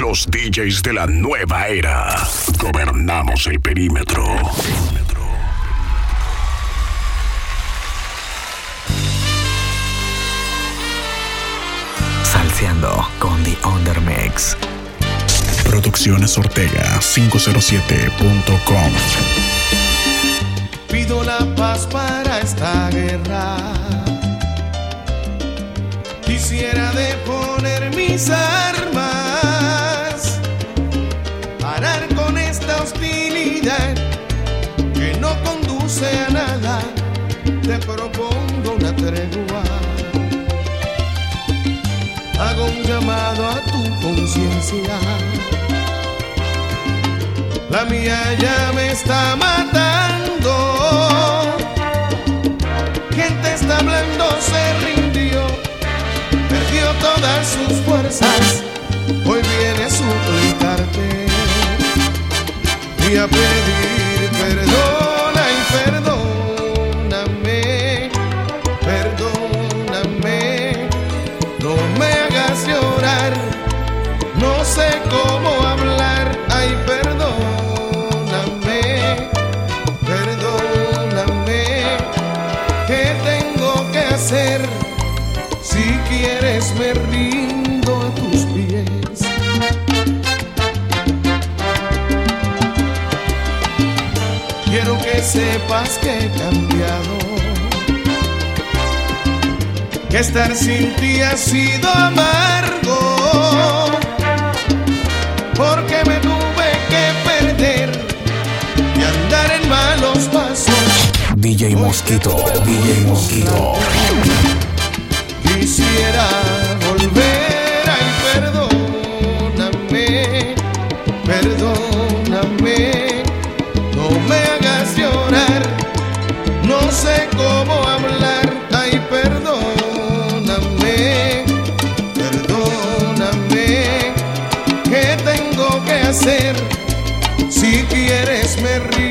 Los DJs de la nueva era. Gobernamos el perímetro. Salseando con The Undermix. Producciones Ortega 507.com. Pido la paz para esta guerra. Quisiera deponer mis armas, propongo una tregua. Hago un llamado a tu conciencia. La mía ya me está matando. Gente está hablando, se rindió, perdió todas sus fuerzas. Hoy viene a suplicarte y a pedir perdona Quiero que sepas que he cambiado que estar sin ti ha sido amargo, porque me tuve que perder y andar en malos pasos. DJ Mosquito, DJ Mosquito. Quisiera Si quieres me rindo.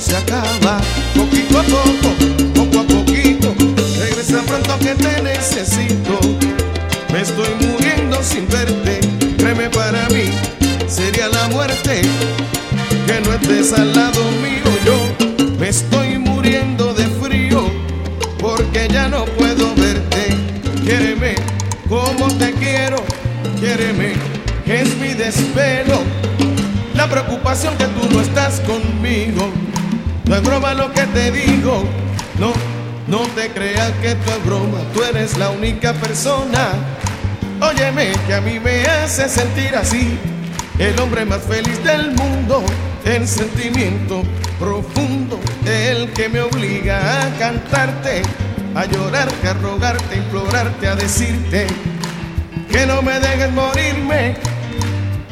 se acaba. Poquito a poco, poco a poquito, regresa pronto que te necesito. Me estoy muriendo sin verte, créeme para mí, sería la muerte que no estés al lado mío. Yo me estoy muriendo de frío porque ya no puedo verte. Quiéreme como te quiero, quiéreme, es mi desvelo. La preocupación que tú no estás conmigo no es broma lo que te digo. No, no te creas que tú es broma. Tú eres la única persona. Óyeme, que a mí me hace sentir así. El hombre más feliz del mundo. El sentimiento profundo. El que me obliga a cantarte. A llorarte, a rogarte, a implorarte, a decirte que no me dejes morirme.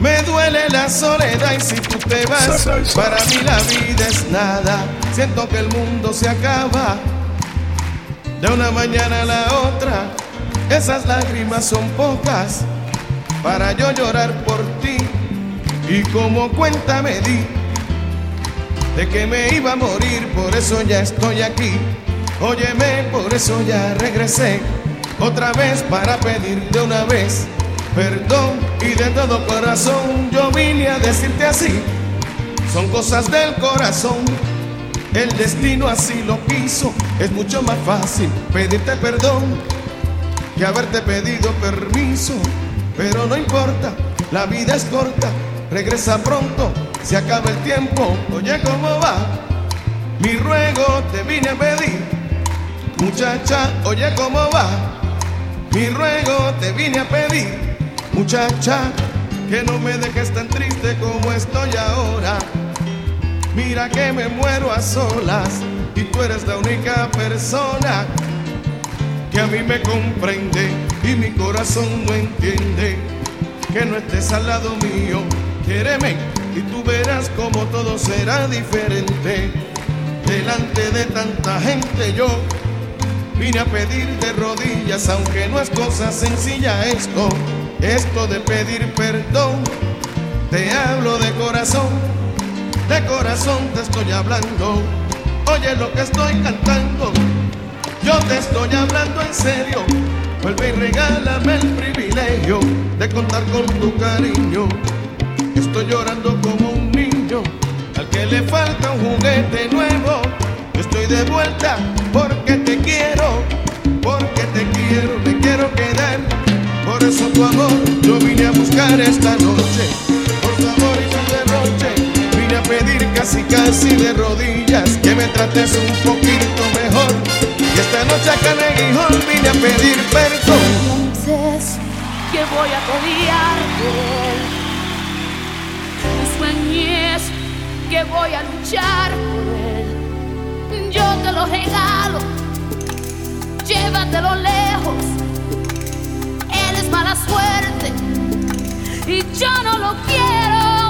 Me duele la soledad y si tú te vas, para mí la vida es nada. Siento que el mundo se acaba de una mañana a la otra. Esas lágrimas son pocas para yo llorar por ti. Y como cuenta me di de que me iba a morir, por eso ya estoy aquí. Óyeme, por eso ya regresé otra vez para pedirte una vez perdón y de todo corazón yo vine a decirte así. Son cosas del corazón, el destino así lo quiso. Es mucho más fácil pedirte perdón que haberte pedido permiso. Pero no importa, la vida es corta, regresa pronto, se acaba el tiempo. Oye, ¿cómo va? Mi ruego te vine a pedir, muchacha, oye, ¿cómo va? Mi ruego te vine a pedir, muchacha, que no me dejes tan triste como estoy ahora. Mira que me muero a solas y tú eres la única persona que a mí me comprende y mi corazón no entiende que no estés al lado mío. Quiéreme y tú verás como todo será diferente. Delante de tanta gente yo Vine a pedir de rodillas, aunque no es cosa sencilla esto, esto de pedir perdón. Te hablo de corazón, de corazón te estoy hablando. Oye lo que estoy cantando, yo te estoy hablando en serio. Vuelve y regálame el privilegio de contar con tu cariño. Estoy llorando como un niño al que le falta un juguete nuevo. Estoy de vuelta porque te quiero, porque te quiero, me quiero quedar. Por eso tu amor yo vine a buscar esta noche. Por tu amor y tu derroche, vine a pedir casi casi de rodillas que me trates un poquito mejor. Y esta noche acá en Aguijón vine a pedir perdón. Pienses que voy a pelear Tú sueñes que voy a luchar por él. Yo te lo regalo, llévatelo lejos. Mala suerte y yo no lo quiero.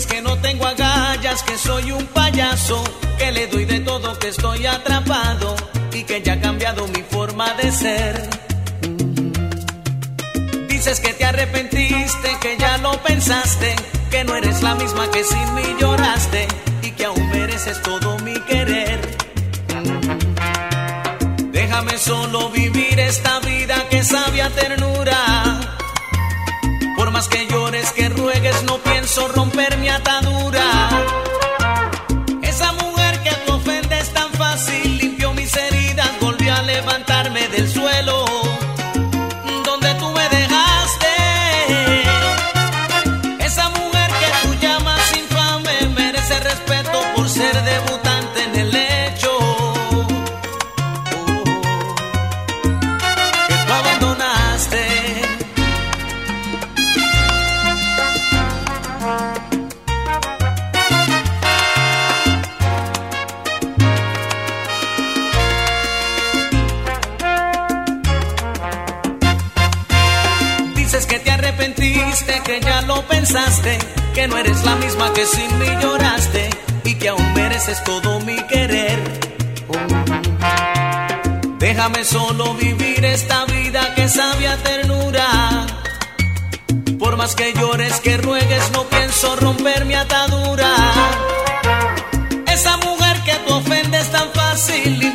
Dices que no tengo agallas, que soy un payaso, que le doy de todo, que estoy atrapado y que ya ha cambiado mi forma de ser. Mm. Dices que te arrepentiste, que ya lo pensaste, que no eres la misma que sin mí lloraste y que aún mereces todo mi querer. Déjame solo vivir esta vida que sabia ternura que llores, que ruegues, no pienso romper mi atadura. ya lo pensaste, que no eres la misma que sin mí lloraste y que aún mereces todo mi querer. Déjame solo vivir esta vida que sabe a ternura. Por más que llores, que ruegues, no pienso romper mi atadura. Esa mujer que tú ofendes tan fácil y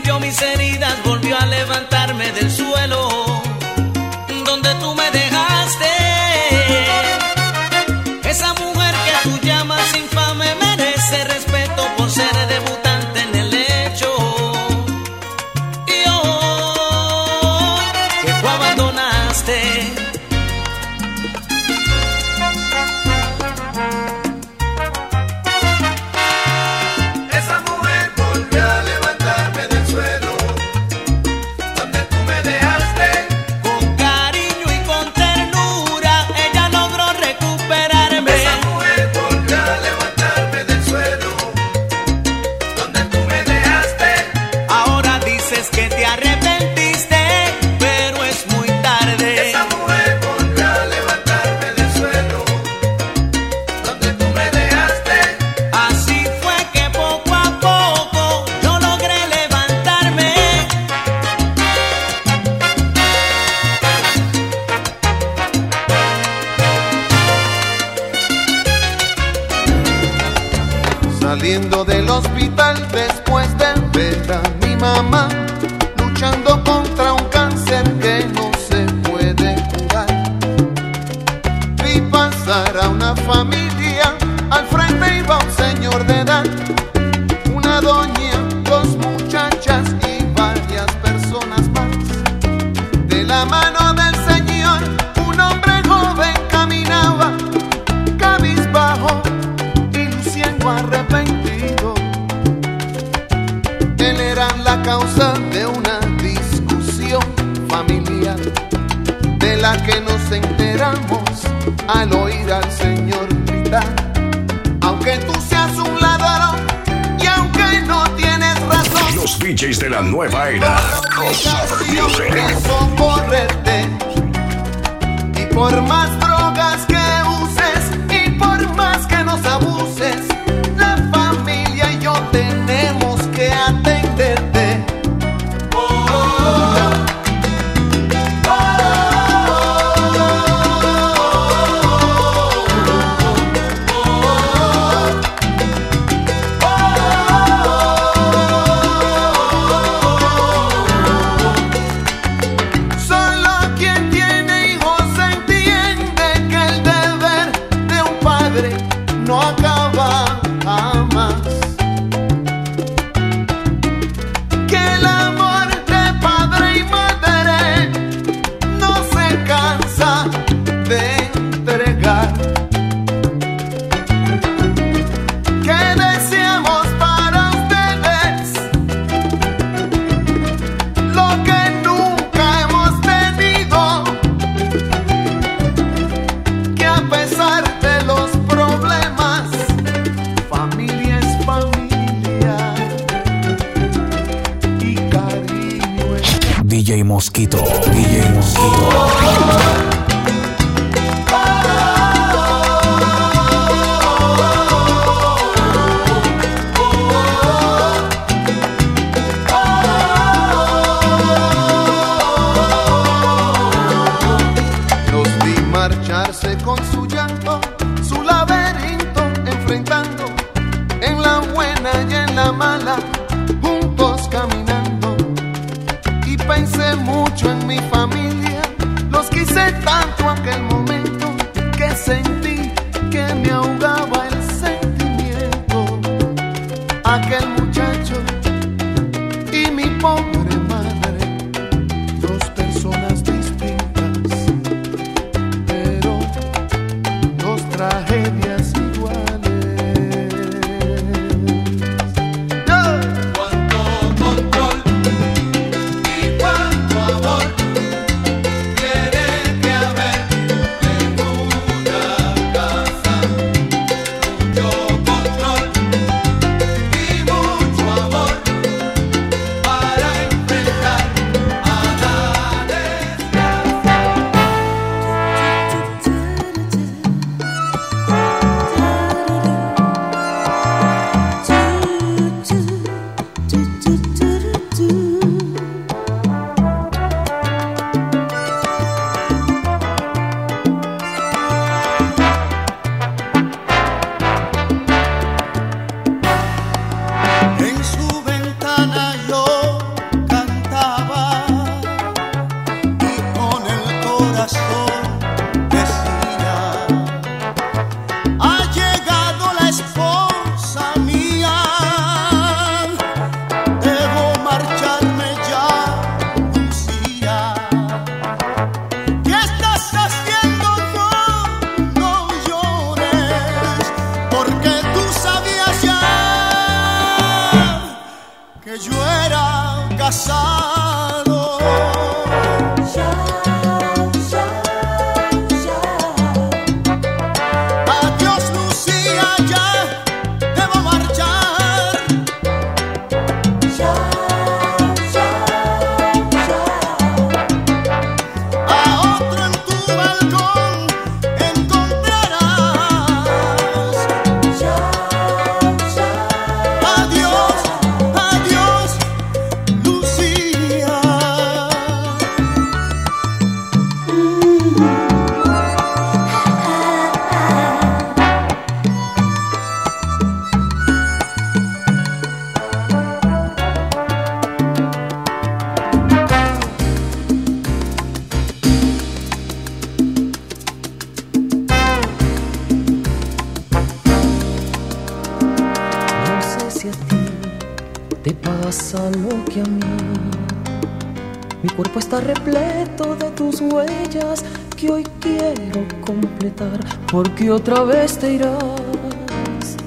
tus huellas que hoy quiero completar, porque otra vez te irás,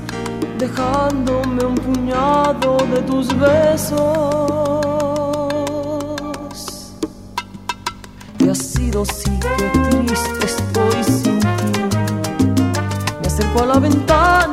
dejándome un puñado de tus besos. Te has sido sí que triste estoy sin ti. Me acerco a la ventana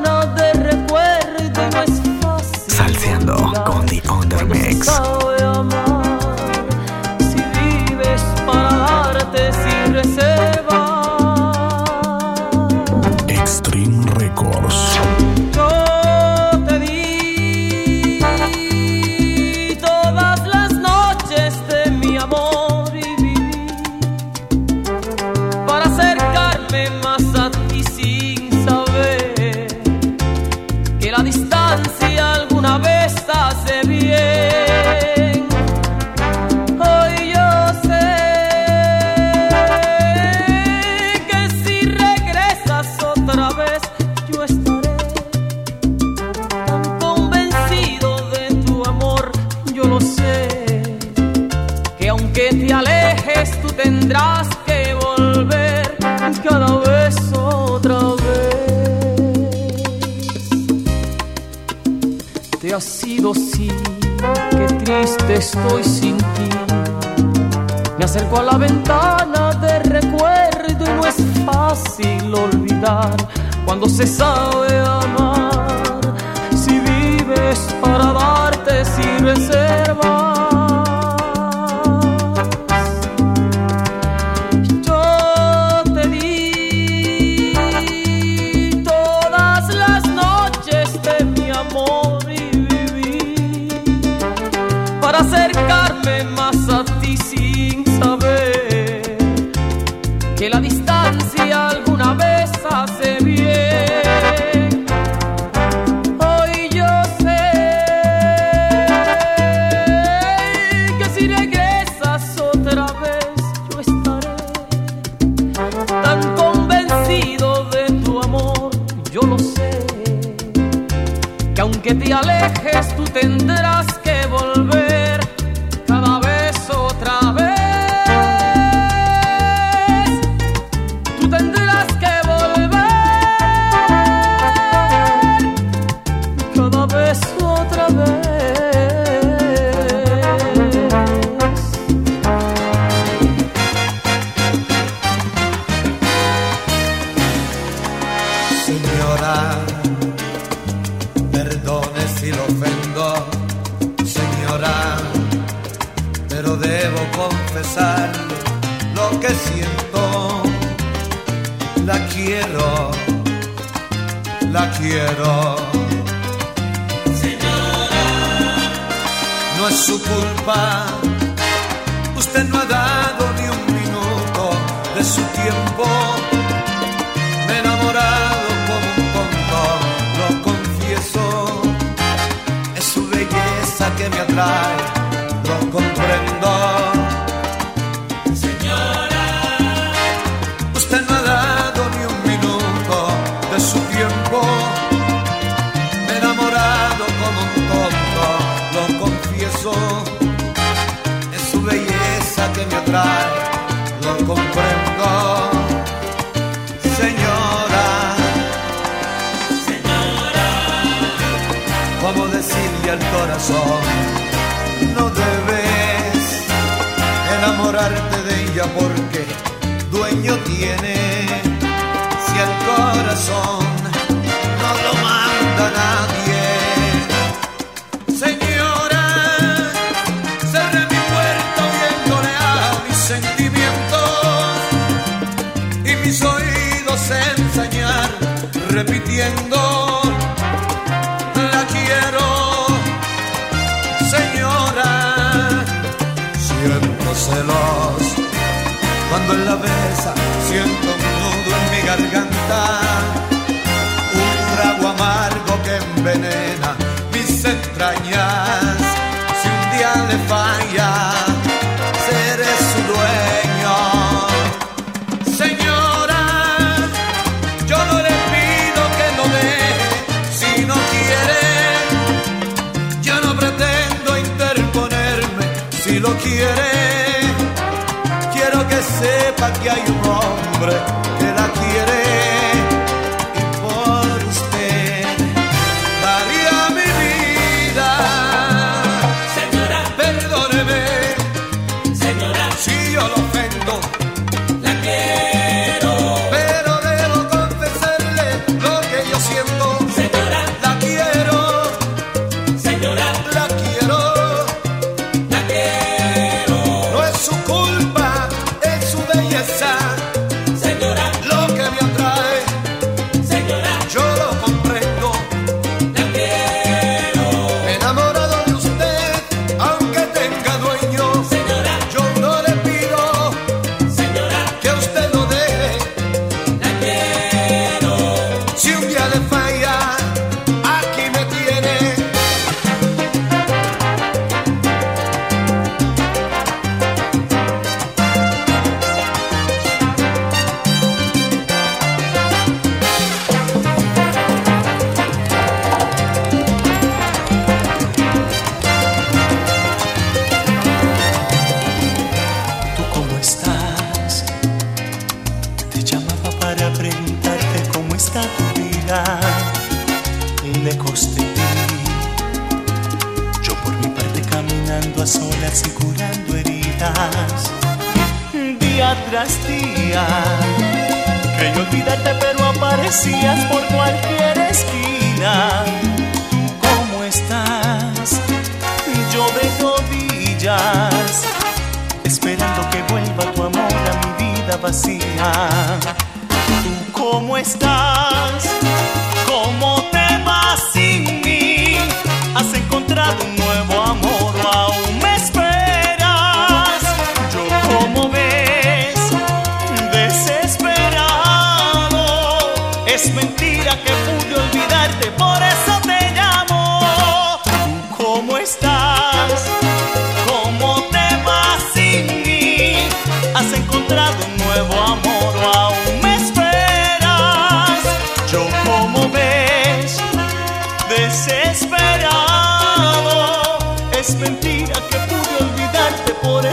sí, qué triste estoy sin ti. Me acerco a la ventana de recuerdo y no es fácil olvidar cuando se sabe amar. Si vives para darte, sirve ser. repitiendo, la quiero, señora. Siento celos cuando en la besa, siento un nudo en mi garganta, un trago amargo que envenena mis entrañas. Si un día le falla quiero que sepa que hay un hombre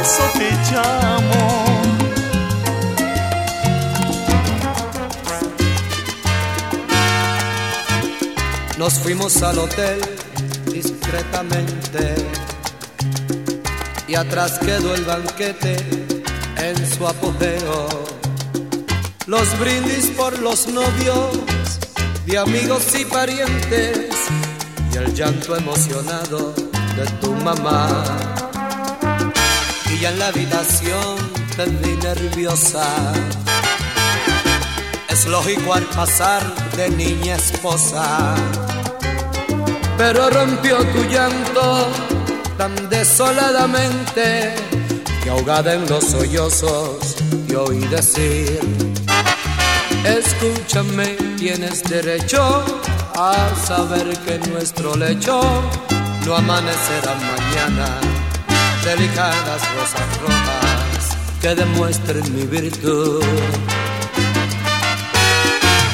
eso. Nos fuimos al hotel discretamente y atrás quedó el banquete en su apogeo. Los brindis por los novios de amigos y parientes y el llanto emocionado de tu mamá. Ya en la habitación te vi nerviosa. Es lógico al pasar de niña esposa. Pero rompió tu llanto tan desoladamente que ahogada en los sollozos te oí decir: Escúchame, tienes derecho a saber que nuestro lecho no amanecerá mañana delicadas rosas rojas que demuestren mi virtud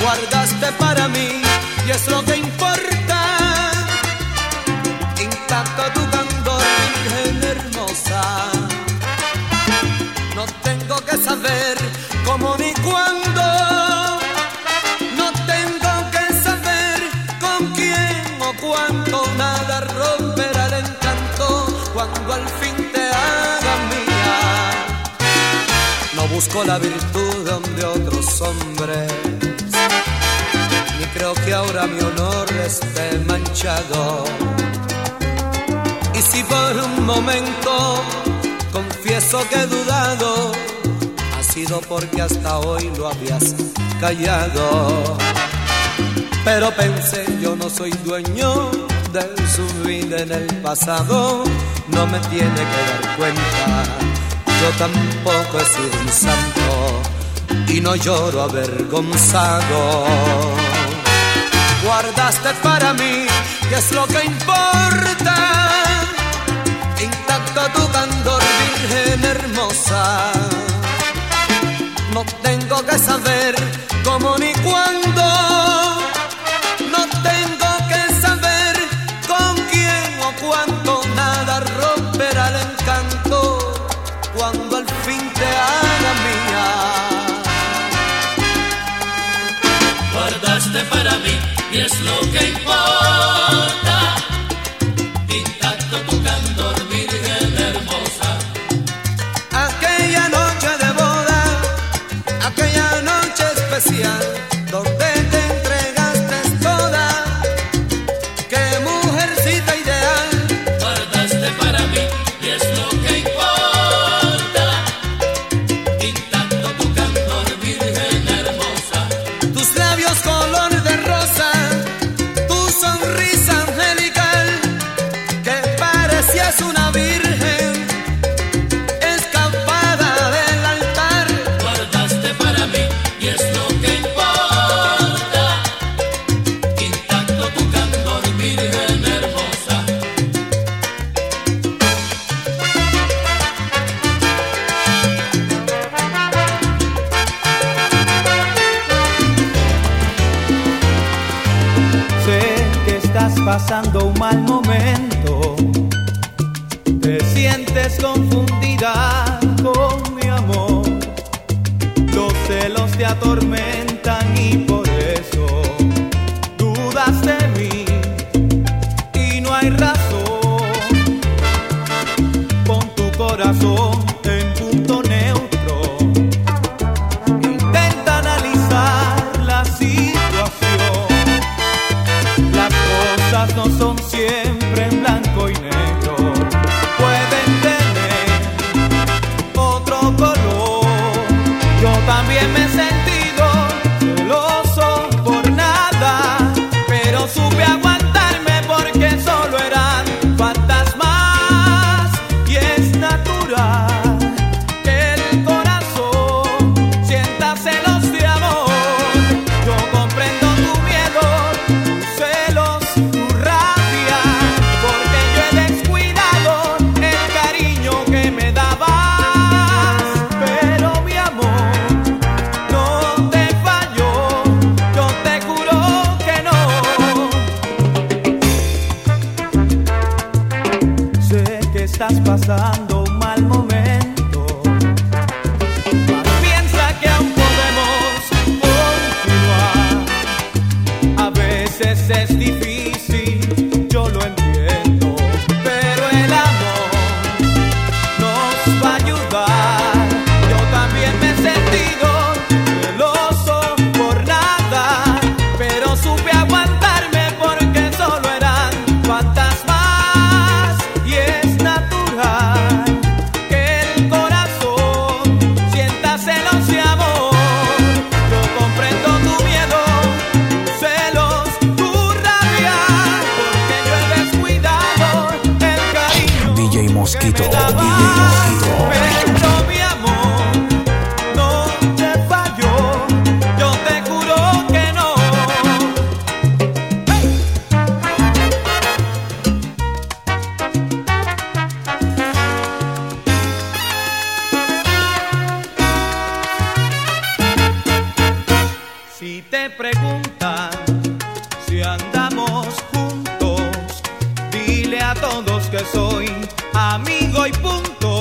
guardaste para mí y es lo que importa. Busco la virtud donde otros hombres ni creo que ahora mi honor esté manchado. Y si por un momento confieso que he dudado, ha sido porque hasta hoy lo habías callado. Pero pensé, yo no soy dueño de su vida en el pasado, no me tiene que dar cuenta. Yo tampoco he sido un santo y no lloro avergonzado guardaste para mí, que es lo que importa. Intacto tu candor, virgen hermosa. No tengo que saber cómo ni cuándo. andamos juntos. Dile a todos que soy amigo y punto.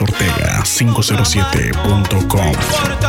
Ortega 507.com.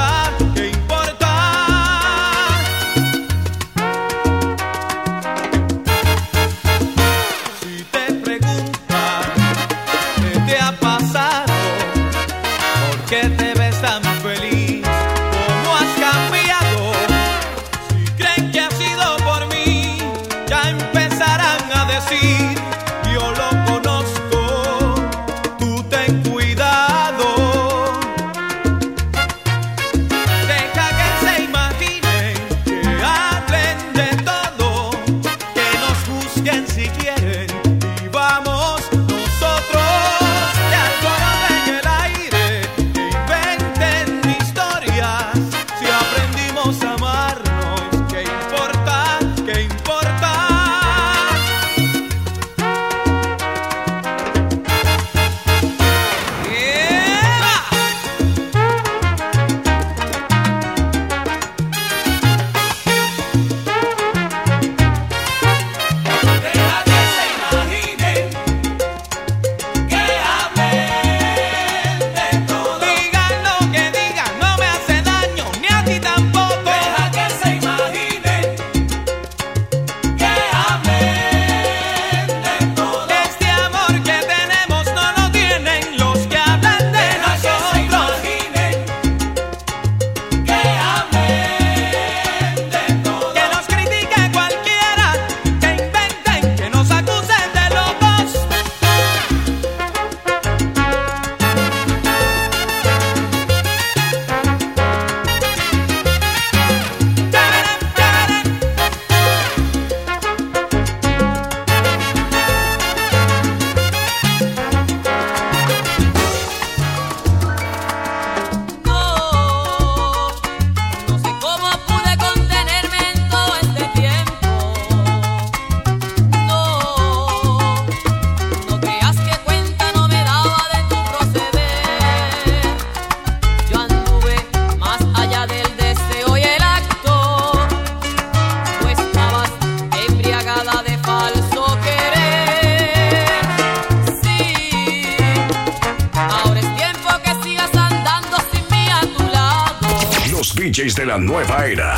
DJs de la nueva era.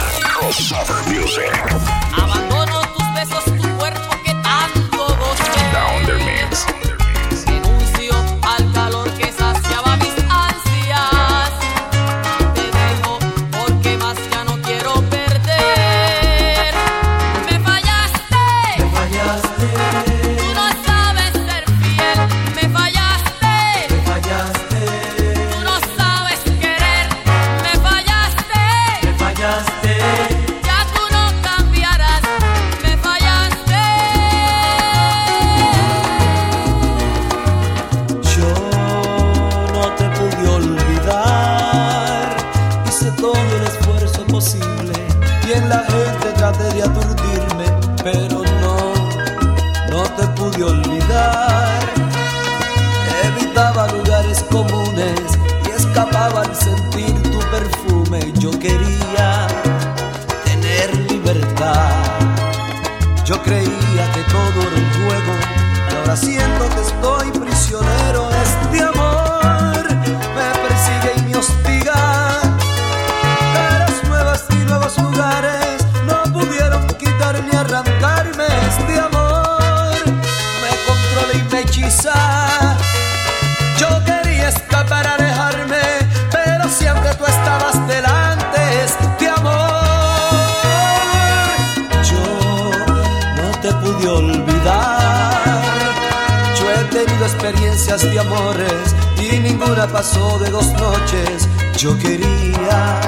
experiencias de amores y ninguna pasó de dos noches. Yo quería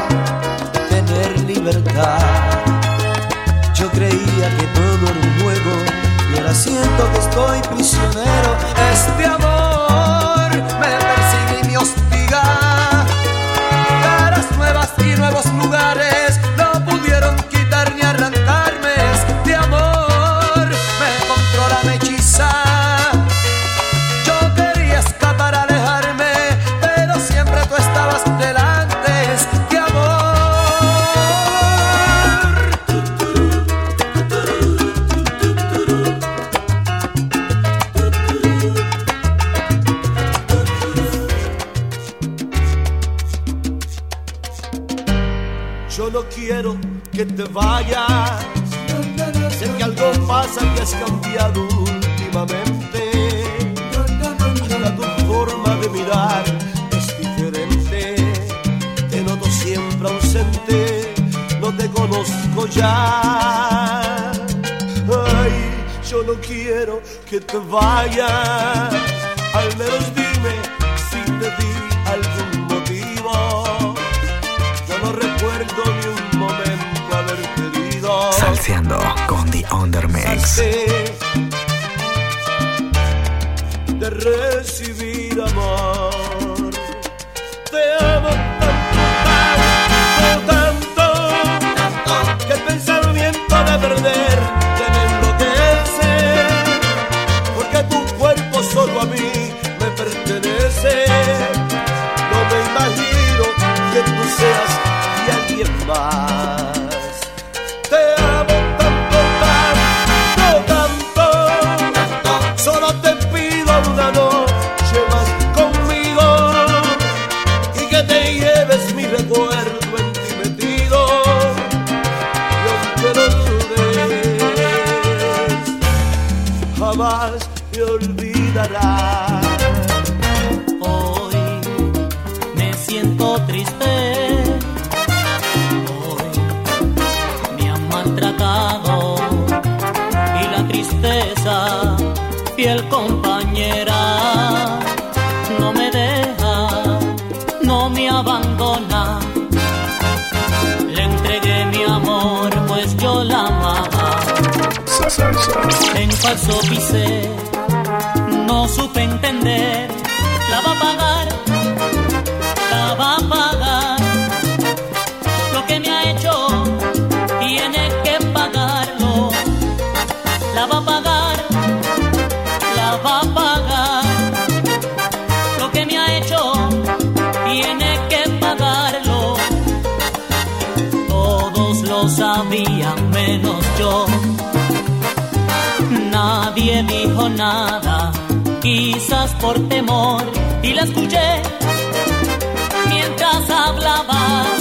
tener libertad. Yo creía que todo era un juego y ahora siento que estoy prisionero. Este amor me persigue y me hostiga. Caras nuevas y nuevos lugares. vaya. seas de alguien más. falso pisé, no supe entender, la va a pagar quizás por temor, y la escuché mientras hablaba.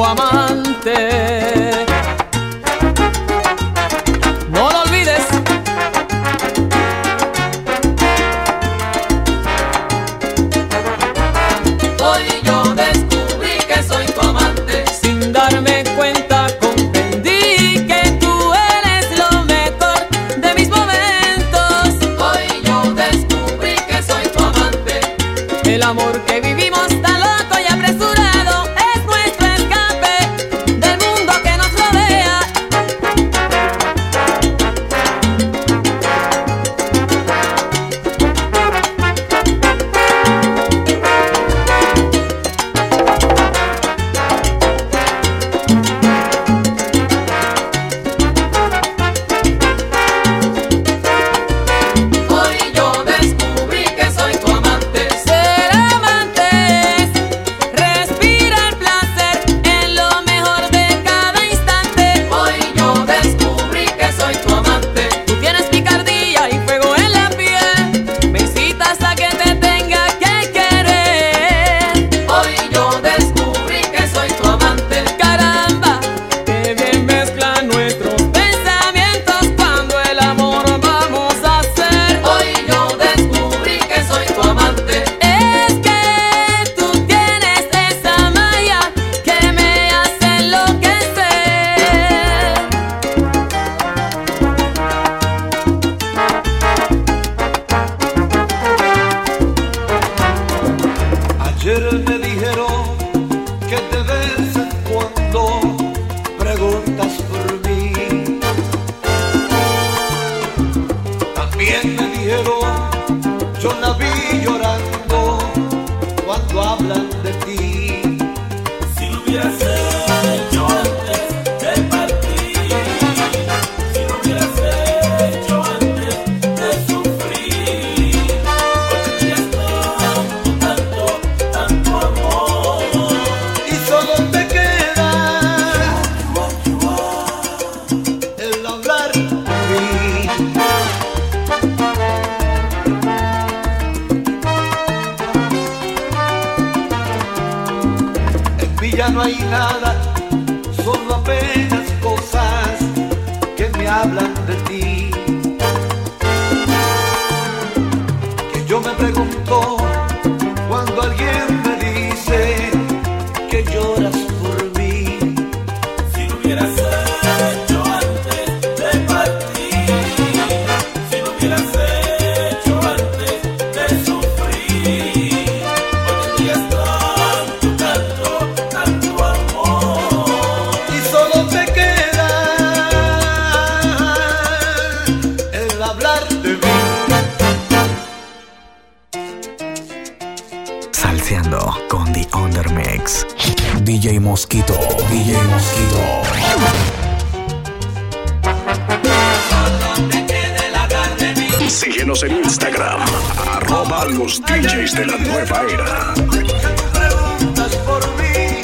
Guamá. Mosquito. DJ Mosquito. Síguenos en Instagram, arroba los DJs de la nueva era. Preguntas por mí,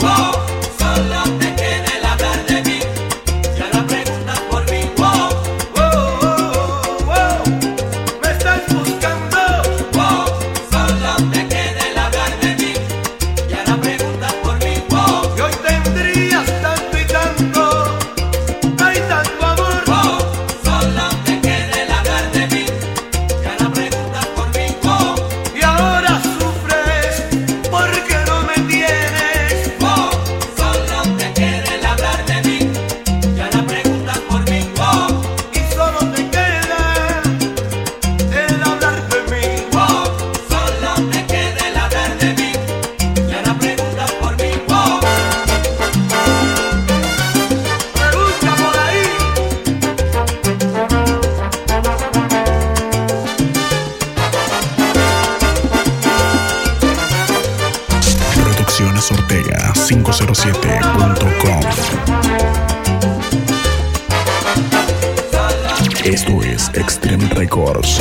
Esto es Extreme Records.